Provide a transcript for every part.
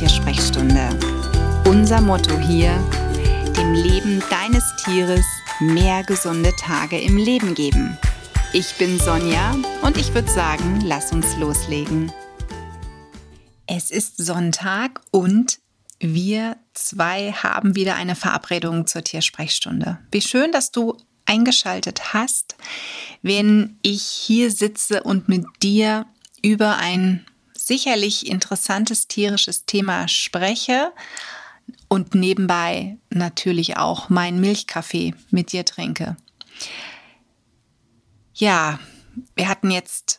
Tiersprechstunde. Unser Motto hier, dem Leben deines Tieres mehr gesunde Tage im Leben geben. Ich bin Sonja und ich würde sagen, lass uns loslegen. Es ist Sonntag und wir zwei haben wieder eine Verabredung zur Tiersprechstunde. Wie schön, dass du eingeschaltet hast, wenn ich hier sitze und mit dir über ein sicherlich interessantes tierisches Thema spreche und nebenbei natürlich auch meinen Milchkaffee mit dir trinke. Ja, wir hatten jetzt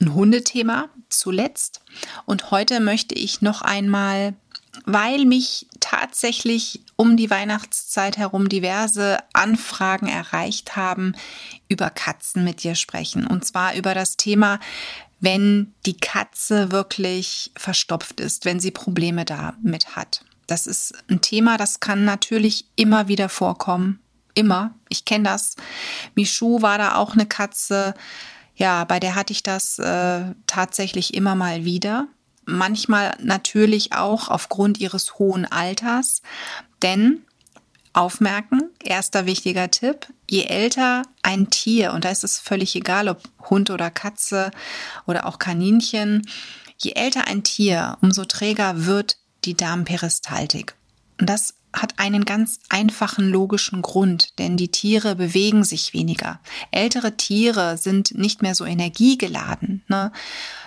ein Hundethema zuletzt und heute möchte ich noch einmal, weil mich tatsächlich um die Weihnachtszeit herum diverse Anfragen erreicht haben, über Katzen mit dir sprechen. Und zwar über das Thema, wenn die Katze wirklich verstopft ist, wenn sie Probleme damit hat. Das ist ein Thema, das kann natürlich immer wieder vorkommen. Immer. Ich kenne das. Michu war da auch eine Katze. Ja, bei der hatte ich das äh, tatsächlich immer mal wieder. Manchmal natürlich auch aufgrund ihres hohen Alters. Denn aufmerken. Erster wichtiger Tipp. Je älter ein Tier, und da ist es völlig egal, ob Hund oder Katze oder auch Kaninchen, je älter ein Tier, umso träger wird die Darmperistaltik. Und das hat einen ganz einfachen logischen Grund, denn die Tiere bewegen sich weniger. Ältere Tiere sind nicht mehr so energiegeladen. Ne?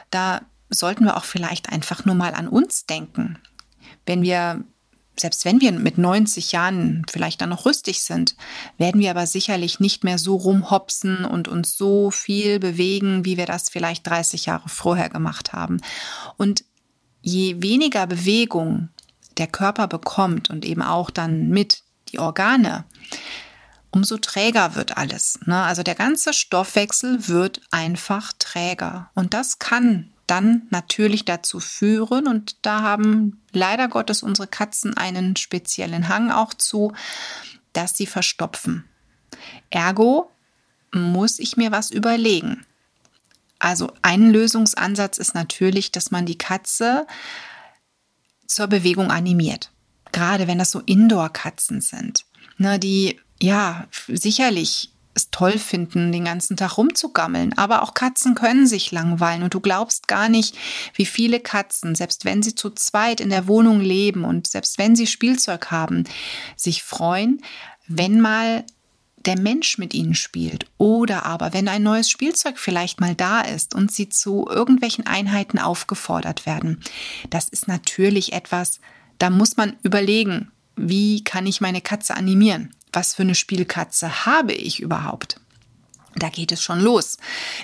Da sollten wir auch vielleicht einfach nur mal an uns denken. Wenn wir selbst wenn wir mit 90 Jahren vielleicht dann noch rüstig sind, werden wir aber sicherlich nicht mehr so rumhopsen und uns so viel bewegen, wie wir das vielleicht 30 Jahre vorher gemacht haben. Und je weniger Bewegung der Körper bekommt und eben auch dann mit die Organe, umso träger wird alles. Ne? Also der ganze Stoffwechsel wird einfach träger. Und das kann dann natürlich dazu führen, und da haben leider Gottes unsere Katzen einen speziellen Hang auch zu, dass sie verstopfen. Ergo muss ich mir was überlegen. Also ein Lösungsansatz ist natürlich, dass man die Katze zur Bewegung animiert. Gerade wenn das so Indoor-Katzen sind, ne, die ja sicherlich es toll finden, den ganzen Tag rumzugammeln. Aber auch Katzen können sich langweilen und du glaubst gar nicht, wie viele Katzen, selbst wenn sie zu zweit in der Wohnung leben und selbst wenn sie Spielzeug haben, sich freuen, wenn mal der Mensch mit ihnen spielt oder aber wenn ein neues Spielzeug vielleicht mal da ist und sie zu irgendwelchen Einheiten aufgefordert werden. Das ist natürlich etwas, da muss man überlegen, wie kann ich meine Katze animieren? Was für eine Spielkatze habe ich überhaupt? Da geht es schon los.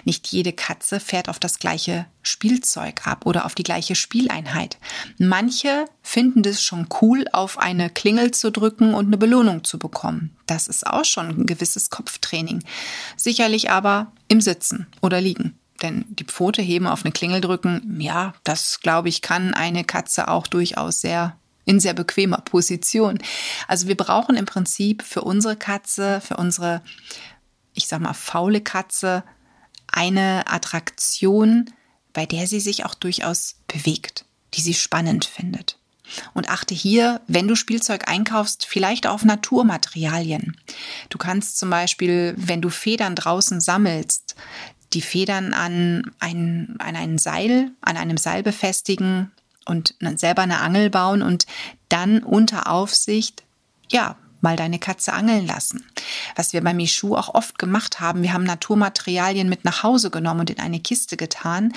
Nicht jede Katze fährt auf das gleiche Spielzeug ab oder auf die gleiche Spieleinheit. Manche finden es schon cool, auf eine Klingel zu drücken und eine Belohnung zu bekommen. Das ist auch schon ein gewisses Kopftraining. Sicherlich aber im Sitzen oder Liegen. Denn die Pfote heben, auf eine Klingel drücken, ja, das glaube ich, kann eine Katze auch durchaus sehr in sehr bequemer Position. Also wir brauchen im Prinzip für unsere Katze, für unsere, ich sag mal, faule Katze, eine Attraktion, bei der sie sich auch durchaus bewegt, die sie spannend findet. Und achte hier, wenn du Spielzeug einkaufst, vielleicht auf Naturmaterialien. Du kannst zum Beispiel, wenn du Federn draußen sammelst, die Federn an ein, an ein Seil, an einem Seil befestigen und selber eine Angel bauen und dann unter Aufsicht, ja, mal deine Katze angeln lassen. Was wir bei Michu auch oft gemacht haben, wir haben Naturmaterialien mit nach Hause genommen und in eine Kiste getan.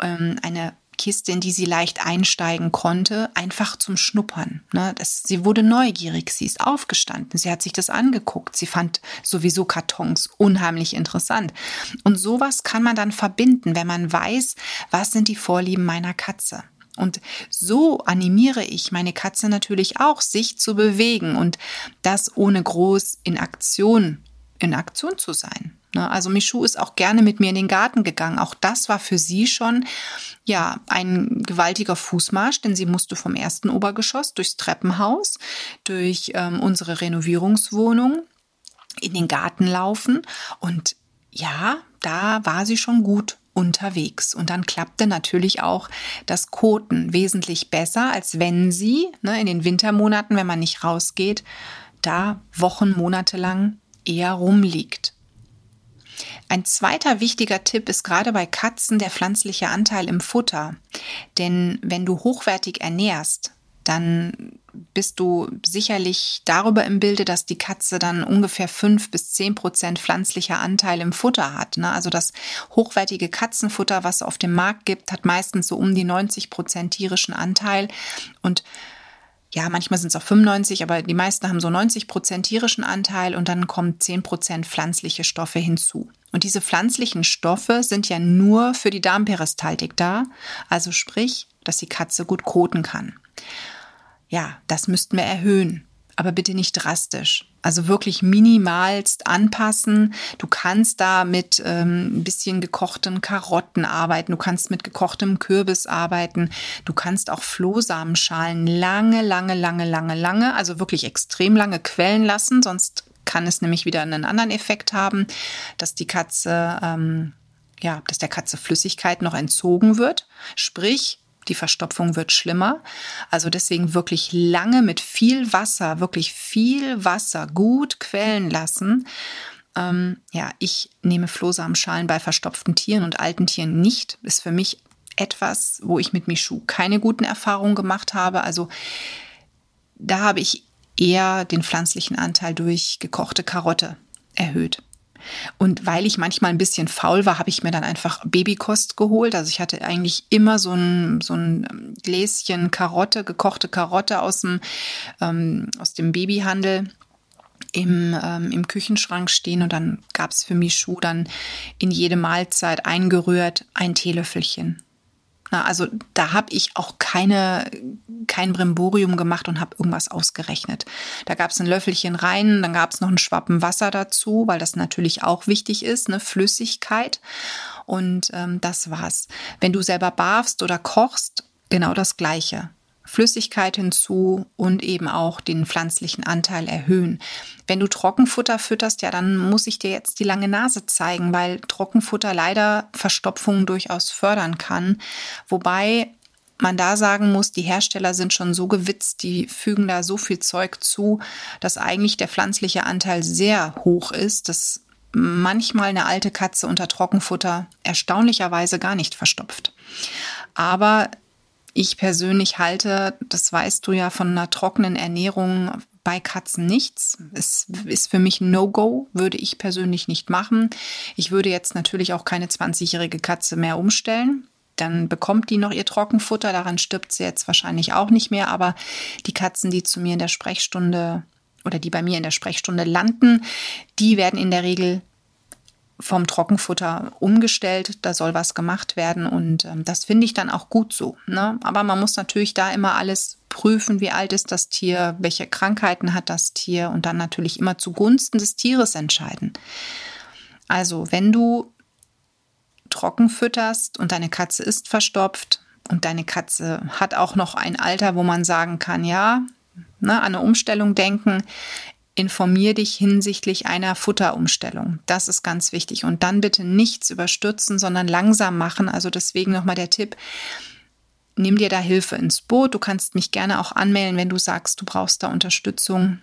Ähm, eine Kiste, in die sie leicht einsteigen konnte, einfach zum Schnuppern. Ne? Das, sie wurde neugierig, sie ist aufgestanden, sie hat sich das angeguckt, sie fand sowieso Kartons unheimlich interessant. Und sowas kann man dann verbinden, wenn man weiß, was sind die Vorlieben meiner Katze. Und so animiere ich meine Katze natürlich auch, sich zu bewegen und das ohne groß in Aktion, in Aktion zu sein. Ne? Also Michu ist auch gerne mit mir in den Garten gegangen. Auch das war für sie schon ja ein gewaltiger Fußmarsch, denn sie musste vom ersten Obergeschoss durchs Treppenhaus, durch ähm, unsere Renovierungswohnung in den Garten laufen und ja, da war sie schon gut unterwegs. Und dann klappte natürlich auch das Koten wesentlich besser, als wenn sie ne, in den Wintermonaten, wenn man nicht rausgeht, da Wochen, Monate lang eher rumliegt. Ein zweiter wichtiger Tipp ist gerade bei Katzen der pflanzliche Anteil im Futter. Denn wenn du hochwertig ernährst, dann bist du sicherlich darüber im Bilde, dass die Katze dann ungefähr fünf bis zehn Prozent pflanzlicher Anteil im Futter hat. Ne? Also das hochwertige Katzenfutter, was es auf dem Markt gibt, hat meistens so um die 90 Prozent tierischen Anteil und ja, manchmal sind es auch 95, aber die meisten haben so 90 Prozent tierischen Anteil und dann kommen 10 Prozent pflanzliche Stoffe hinzu. Und diese pflanzlichen Stoffe sind ja nur für die Darmperistaltik da, also sprich, dass die Katze gut koten kann. Ja, das müssten wir erhöhen, aber bitte nicht drastisch. Also wirklich minimalst anpassen. Du kannst da mit ähm, ein bisschen gekochten Karotten arbeiten. Du kannst mit gekochtem Kürbis arbeiten. Du kannst auch Flohsamenschalen lange, lange, lange, lange, lange, also wirklich extrem lange quellen lassen. Sonst kann es nämlich wieder einen anderen Effekt haben, dass die Katze, ähm, ja, dass der Katze Flüssigkeit noch entzogen wird. Sprich, die Verstopfung wird schlimmer. Also deswegen wirklich lange mit viel Wasser, wirklich viel Wasser gut quellen lassen. Ähm, ja, ich nehme Flohsamenschalen bei verstopften Tieren und alten Tieren nicht. Ist für mich etwas, wo ich mit Michu keine guten Erfahrungen gemacht habe. Also da habe ich eher den pflanzlichen Anteil durch gekochte Karotte erhöht. Und weil ich manchmal ein bisschen faul war, habe ich mir dann einfach Babykost geholt. Also ich hatte eigentlich immer so ein, so ein Gläschen Karotte, gekochte Karotte aus dem, ähm, aus dem Babyhandel im, ähm, im Küchenschrank stehen und dann gab es für Michu dann in jede Mahlzeit eingerührt ein Teelöffelchen na, also da habe ich auch keine, kein Brimborium gemacht und habe irgendwas ausgerechnet. Da gab es ein Löffelchen rein, dann gab es noch einen Schwappen Wasser dazu, weil das natürlich auch wichtig ist, ne, Flüssigkeit. Und ähm, das war's. Wenn du selber barfst oder kochst, genau das Gleiche. Flüssigkeit hinzu und eben auch den pflanzlichen Anteil erhöhen. Wenn du Trockenfutter fütterst, ja, dann muss ich dir jetzt die lange Nase zeigen, weil Trockenfutter leider Verstopfungen durchaus fördern kann. Wobei man da sagen muss, die Hersteller sind schon so gewitzt, die fügen da so viel Zeug zu, dass eigentlich der pflanzliche Anteil sehr hoch ist, dass manchmal eine alte Katze unter Trockenfutter erstaunlicherweise gar nicht verstopft. Aber ich persönlich halte, das weißt du ja, von einer trockenen Ernährung bei Katzen nichts. Es ist für mich No-Go, würde ich persönlich nicht machen. Ich würde jetzt natürlich auch keine 20-jährige Katze mehr umstellen. Dann bekommt die noch ihr Trockenfutter, daran stirbt sie jetzt wahrscheinlich auch nicht mehr. Aber die Katzen, die zu mir in der Sprechstunde oder die bei mir in der Sprechstunde landen, die werden in der Regel vom Trockenfutter umgestellt. Da soll was gemacht werden und ähm, das finde ich dann auch gut so. Ne? Aber man muss natürlich da immer alles prüfen, wie alt ist das Tier, welche Krankheiten hat das Tier und dann natürlich immer zugunsten des Tieres entscheiden. Also, wenn du trocken fütterst und deine Katze ist verstopft und deine Katze hat auch noch ein Alter, wo man sagen kann, ja, ne, an eine Umstellung denken, informier dich hinsichtlich einer Futterumstellung. Das ist ganz wichtig. Und dann bitte nichts überstürzen, sondern langsam machen. Also deswegen nochmal der Tipp. Nimm dir da Hilfe ins Boot. Du kannst mich gerne auch anmelden, wenn du sagst, du brauchst da Unterstützung.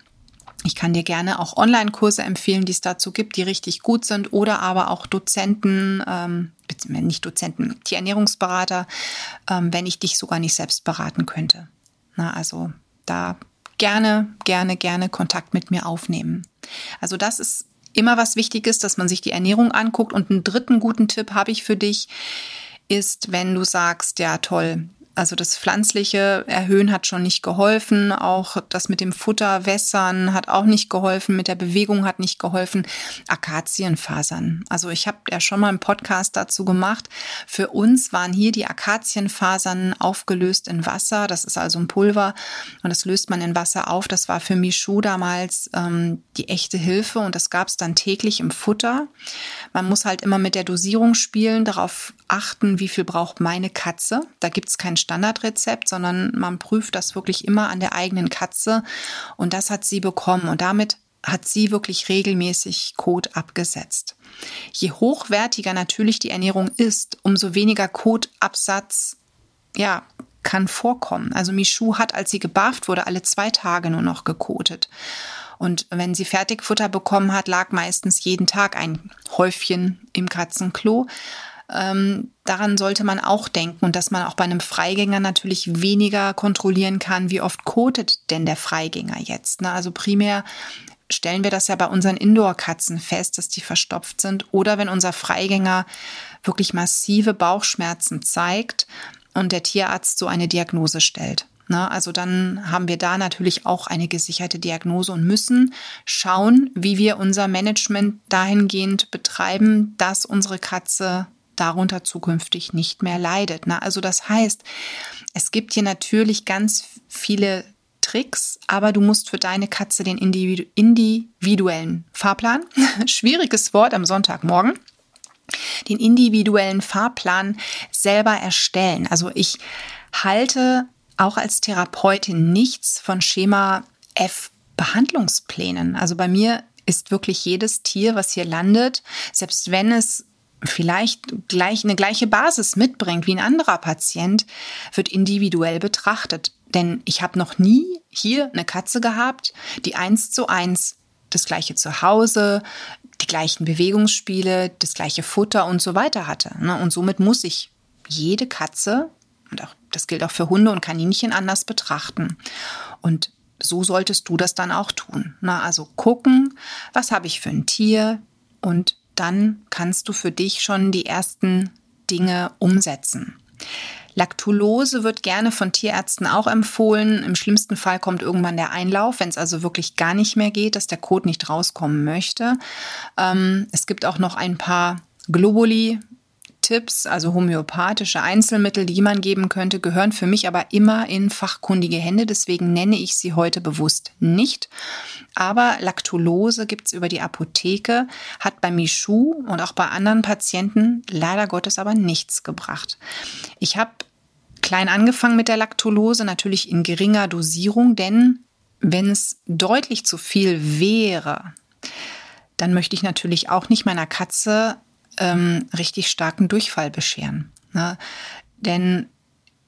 Ich kann dir gerne auch Online-Kurse empfehlen, die es dazu gibt, die richtig gut sind, oder aber auch Dozenten, ähm, nicht Dozenten, Tierernährungsberater, ähm, wenn ich dich sogar nicht selbst beraten könnte. Na, also da gerne, gerne, gerne Kontakt mit mir aufnehmen. Also das ist immer was Wichtiges, dass man sich die Ernährung anguckt. Und einen dritten guten Tipp habe ich für dich, ist, wenn du sagst, ja toll, also das pflanzliche Erhöhen hat schon nicht geholfen. Auch das mit dem Futter wässern hat auch nicht geholfen. Mit der Bewegung hat nicht geholfen. Akazienfasern. Also ich habe ja schon mal einen Podcast dazu gemacht. Für uns waren hier die Akazienfasern aufgelöst in Wasser. Das ist also ein Pulver und das löst man in Wasser auf. Das war für Michu damals ähm, die echte Hilfe und das gab es dann täglich im Futter. Man muss halt immer mit der Dosierung spielen, darauf achten, wie viel braucht meine Katze. Da gibt es kein Standardrezept, sondern man prüft das wirklich immer an der eigenen Katze. Und das hat sie bekommen. Und damit hat sie wirklich regelmäßig Kot abgesetzt. Je hochwertiger natürlich die Ernährung ist, umso weniger Kotabsatz, ja, kann vorkommen. Also Michu hat, als sie gebarft wurde, alle zwei Tage nur noch gekotet. Und wenn sie Fertigfutter bekommen hat, lag meistens jeden Tag ein Häufchen im Katzenklo. Ähm, daran sollte man auch denken und dass man auch bei einem Freigänger natürlich weniger kontrollieren kann, wie oft kotet denn der Freigänger jetzt. Ne? Also primär stellen wir das ja bei unseren Indoor-Katzen fest, dass die verstopft sind. Oder wenn unser Freigänger wirklich massive Bauchschmerzen zeigt und der Tierarzt so eine Diagnose stellt. Ne? Also dann haben wir da natürlich auch eine gesicherte Diagnose und müssen schauen, wie wir unser Management dahingehend betreiben, dass unsere Katze darunter zukünftig nicht mehr leidet. Ne? Also das heißt, es gibt hier natürlich ganz viele Tricks, aber du musst für deine Katze den individuellen Fahrplan, schwieriges Wort am Sonntagmorgen, den individuellen Fahrplan selber erstellen. Also ich halte auch als Therapeutin nichts von Schema F Behandlungsplänen. Also bei mir ist wirklich jedes Tier, was hier landet, selbst wenn es vielleicht gleich eine gleiche Basis mitbringt wie ein anderer Patient, wird individuell betrachtet. Denn ich habe noch nie hier eine Katze gehabt, die eins zu eins das gleiche Zuhause, die gleichen Bewegungsspiele, das gleiche Futter und so weiter hatte. Ne? Und somit muss ich jede Katze, und auch, das gilt auch für Hunde und Kaninchen, anders betrachten. Und so solltest du das dann auch tun. Na, also gucken, was habe ich für ein Tier und dann kannst du für dich schon die ersten Dinge umsetzen. Laktulose wird gerne von Tierärzten auch empfohlen. Im schlimmsten Fall kommt irgendwann der Einlauf, wenn es also wirklich gar nicht mehr geht, dass der Kot nicht rauskommen möchte. Ähm, es gibt auch noch ein paar Globuli, Tipps, also homöopathische Einzelmittel, die man geben könnte, gehören für mich aber immer in fachkundige Hände. Deswegen nenne ich sie heute bewusst nicht. Aber Laktulose gibt's über die Apotheke, hat bei Michu und auch bei anderen Patienten leider Gottes aber nichts gebracht. Ich habe klein angefangen mit der Laktulose, natürlich in geringer Dosierung, denn wenn es deutlich zu viel wäre, dann möchte ich natürlich auch nicht meiner Katze ähm, richtig starken Durchfall bescheren. Ne? Denn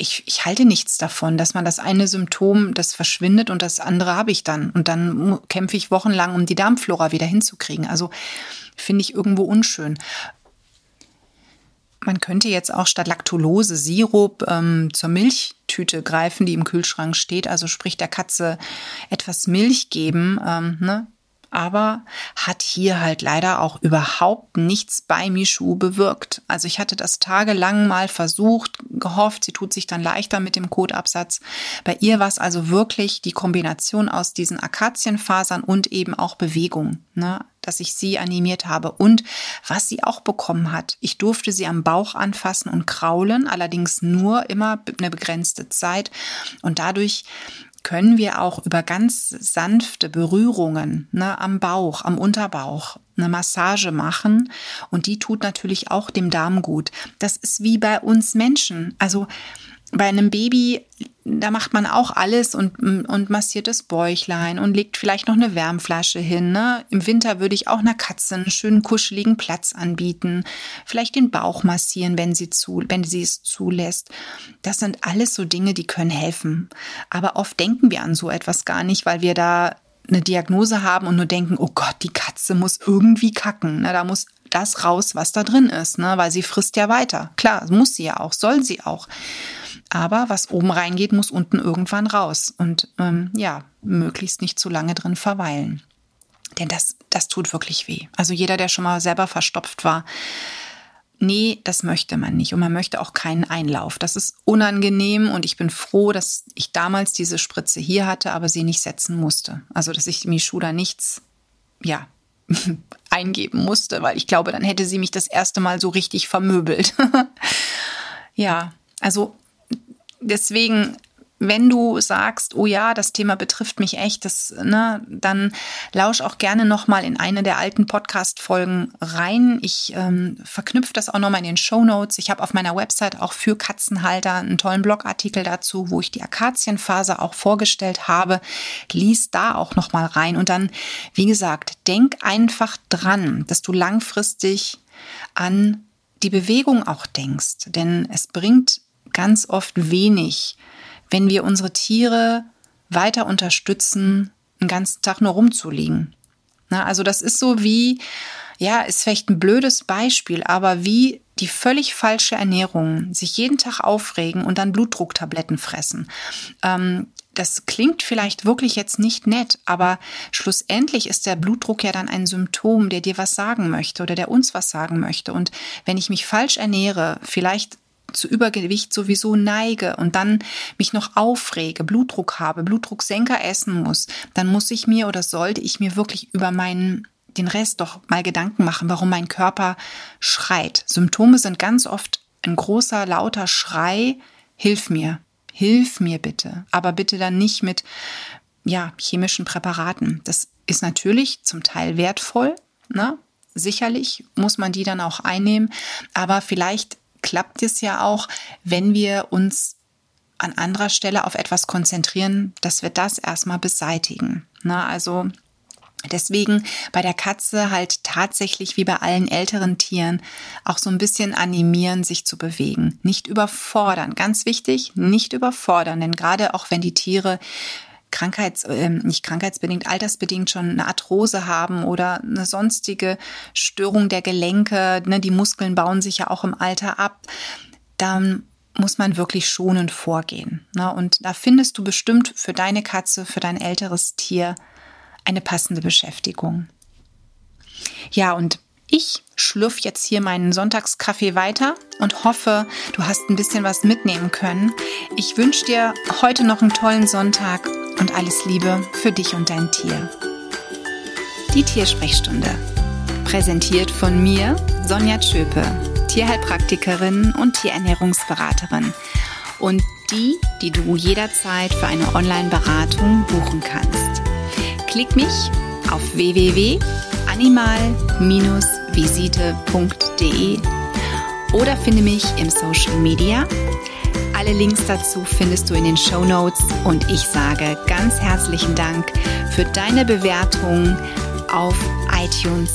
ich, ich halte nichts davon, dass man das eine Symptom, das verschwindet und das andere habe ich dann. Und dann kämpfe ich wochenlang, um die Darmflora wieder hinzukriegen. Also finde ich irgendwo unschön. Man könnte jetzt auch statt Laktulose Sirup ähm, zur Milchtüte greifen, die im Kühlschrank steht. Also sprich der Katze etwas Milch geben. Ähm, ne? Aber hat hier halt leider auch überhaupt nichts bei Michu bewirkt. Also ich hatte das tagelang mal versucht, gehofft, sie tut sich dann leichter mit dem Kotabsatz. Bei ihr war es also wirklich die Kombination aus diesen Akazienfasern und eben auch Bewegung, ne, dass ich sie animiert habe. Und was sie auch bekommen hat, ich durfte sie am Bauch anfassen und kraulen, allerdings nur immer eine begrenzte Zeit. Und dadurch können wir auch über ganz sanfte Berührungen ne, am Bauch, am Unterbauch eine Massage machen und die tut natürlich auch dem Darm gut. Das ist wie bei uns Menschen. Also bei einem Baby, da macht man auch alles und, und massiert das Bäuchlein und legt vielleicht noch eine Wärmflasche hin. Ne? Im Winter würde ich auch einer Katze einen schönen kuscheligen Platz anbieten. Vielleicht den Bauch massieren, wenn sie, zu, wenn sie es zulässt. Das sind alles so Dinge, die können helfen. Aber oft denken wir an so etwas gar nicht, weil wir da eine Diagnose haben und nur denken, oh Gott, die Katze muss irgendwie kacken. Ne? Da muss das raus, was da drin ist, ne? weil sie frisst ja weiter. Klar, muss sie ja auch, soll sie auch. Aber was oben reingeht, muss unten irgendwann raus. Und ähm, ja, möglichst nicht zu lange drin verweilen. Denn das, das tut wirklich weh. Also jeder, der schon mal selber verstopft war, nee, das möchte man nicht. Und man möchte auch keinen Einlauf. Das ist unangenehm und ich bin froh, dass ich damals diese Spritze hier hatte, aber sie nicht setzen musste. Also, dass ich Michu da nichts, ja, eingeben musste, weil ich glaube, dann hätte sie mich das erste Mal so richtig vermöbelt. ja, also deswegen wenn du sagst, oh ja, das Thema betrifft mich echt, das, ne, dann lausch auch gerne nochmal in eine der alten Podcast-Folgen rein. Ich ähm, verknüpfe das auch nochmal in den Show Notes. Ich habe auf meiner Website auch für Katzenhalter einen tollen Blogartikel dazu, wo ich die Akazienphase auch vorgestellt habe. Lies da auch nochmal rein. Und dann, wie gesagt, denk einfach dran, dass du langfristig an die Bewegung auch denkst. Denn es bringt ganz oft wenig, wenn wir unsere Tiere weiter unterstützen, einen ganzen Tag nur rumzuliegen. Na, also das ist so wie, ja, ist vielleicht ein blödes Beispiel, aber wie die völlig falsche Ernährung, sich jeden Tag aufregen und dann Blutdrucktabletten fressen. Ähm, das klingt vielleicht wirklich jetzt nicht nett, aber schlussendlich ist der Blutdruck ja dann ein Symptom, der dir was sagen möchte oder der uns was sagen möchte. Und wenn ich mich falsch ernähre, vielleicht zu Übergewicht sowieso neige und dann mich noch aufrege, Blutdruck habe, Blutdrucksenker essen muss, dann muss ich mir oder sollte ich mir wirklich über meinen den Rest doch mal Gedanken machen, warum mein Körper schreit. Symptome sind ganz oft ein großer, lauter Schrei, hilf mir, hilf mir bitte. Aber bitte dann nicht mit, ja, chemischen Präparaten. Das ist natürlich zum Teil wertvoll, ne? Sicherlich muss man die dann auch einnehmen, aber vielleicht klappt es ja auch, wenn wir uns an anderer Stelle auf etwas konzentrieren, dass wir das erstmal beseitigen. Na, also Deswegen bei der Katze halt tatsächlich wie bei allen älteren Tieren auch so ein bisschen animieren, sich zu bewegen. Nicht überfordern. Ganz wichtig, nicht überfordern. Denn gerade auch wenn die Tiere krankheits, äh, nicht krankheitsbedingt, altersbedingt schon eine Arthrose haben oder eine sonstige Störung der Gelenke, ne, die Muskeln bauen sich ja auch im Alter ab, dann muss man wirklich schonend vorgehen. Ne? Und da findest du bestimmt für deine Katze, für dein älteres Tier eine passende Beschäftigung. Ja, und ich schlürf jetzt hier meinen Sonntagskaffee weiter und hoffe, du hast ein bisschen was mitnehmen können. Ich wünsche dir heute noch einen tollen Sonntag und alles Liebe für dich und dein Tier. Die Tiersprechstunde. Präsentiert von mir, Sonja Tschöpe, Tierheilpraktikerin und Tierernährungsberaterin. Und die, die du jederzeit für eine Online-Beratung buchen kannst. Klick mich auf www.animal-visite.de oder finde mich im Social Media alle Links dazu findest du in den Show Notes. Und ich sage ganz herzlichen Dank für deine Bewertung auf iTunes